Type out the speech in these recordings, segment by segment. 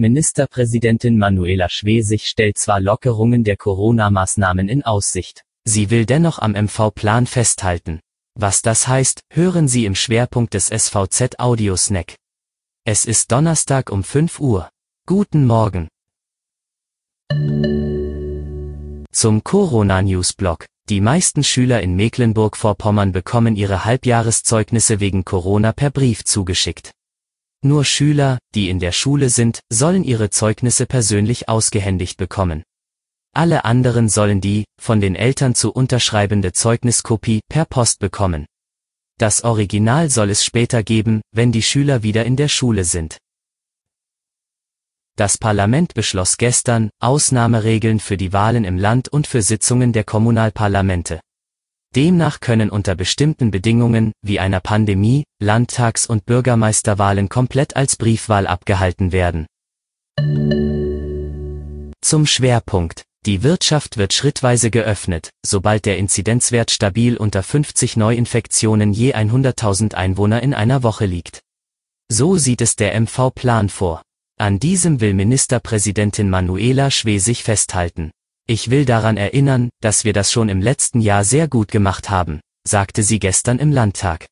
Ministerpräsidentin Manuela Schwesig stellt zwar Lockerungen der Corona-Maßnahmen in Aussicht. Sie will dennoch am MV-Plan festhalten. Was das heißt, hören Sie im Schwerpunkt des SVZ Audiosnack. Es ist Donnerstag um 5 Uhr. Guten Morgen. Zum Corona-News-Blog. Die meisten Schüler in Mecklenburg-Vorpommern bekommen ihre Halbjahreszeugnisse wegen Corona per Brief zugeschickt. Nur Schüler, die in der Schule sind, sollen ihre Zeugnisse persönlich ausgehändigt bekommen. Alle anderen sollen die, von den Eltern zu unterschreibende Zeugniskopie per Post bekommen. Das Original soll es später geben, wenn die Schüler wieder in der Schule sind. Das Parlament beschloss gestern Ausnahmeregeln für die Wahlen im Land und für Sitzungen der Kommunalparlamente. Demnach können unter bestimmten Bedingungen, wie einer Pandemie, Landtags- und Bürgermeisterwahlen komplett als Briefwahl abgehalten werden. Zum Schwerpunkt. Die Wirtschaft wird schrittweise geöffnet, sobald der Inzidenzwert stabil unter 50 Neuinfektionen je 100.000 Einwohner in einer Woche liegt. So sieht es der MV-Plan vor. An diesem will Ministerpräsidentin Manuela Schwesig festhalten. Ich will daran erinnern, dass wir das schon im letzten Jahr sehr gut gemacht haben, sagte sie gestern im Landtag.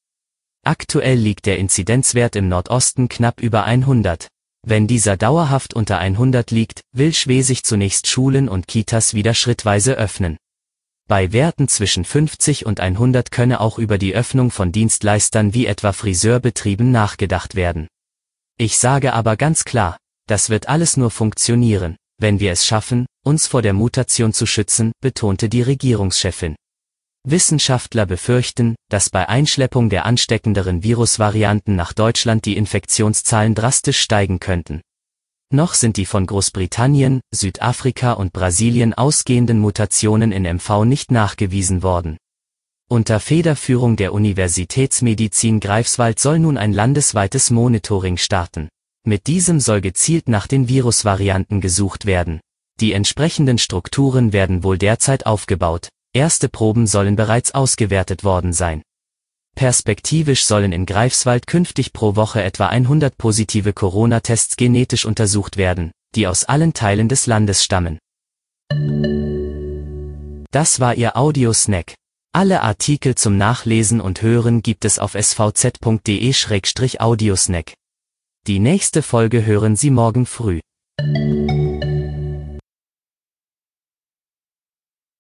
Aktuell liegt der Inzidenzwert im Nordosten knapp über 100. Wenn dieser dauerhaft unter 100 liegt, will Schwesig zunächst Schulen und Kitas wieder schrittweise öffnen. Bei Werten zwischen 50 und 100 könne auch über die Öffnung von Dienstleistern wie etwa Friseurbetrieben nachgedacht werden. Ich sage aber ganz klar, das wird alles nur funktionieren, wenn wir es schaffen, uns vor der Mutation zu schützen, betonte die Regierungschefin. Wissenschaftler befürchten, dass bei Einschleppung der ansteckenderen Virusvarianten nach Deutschland die Infektionszahlen drastisch steigen könnten. Noch sind die von Großbritannien, Südafrika und Brasilien ausgehenden Mutationen in MV nicht nachgewiesen worden. Unter Federführung der Universitätsmedizin Greifswald soll nun ein landesweites Monitoring starten. Mit diesem soll gezielt nach den Virusvarianten gesucht werden. Die entsprechenden Strukturen werden wohl derzeit aufgebaut, erste Proben sollen bereits ausgewertet worden sein. Perspektivisch sollen in Greifswald künftig pro Woche etwa 100 positive Corona-Tests genetisch untersucht werden, die aus allen Teilen des Landes stammen. Das war Ihr Audiosnack. Alle Artikel zum Nachlesen und Hören gibt es auf svz.de-audiosnack. Die nächste Folge hören Sie morgen früh.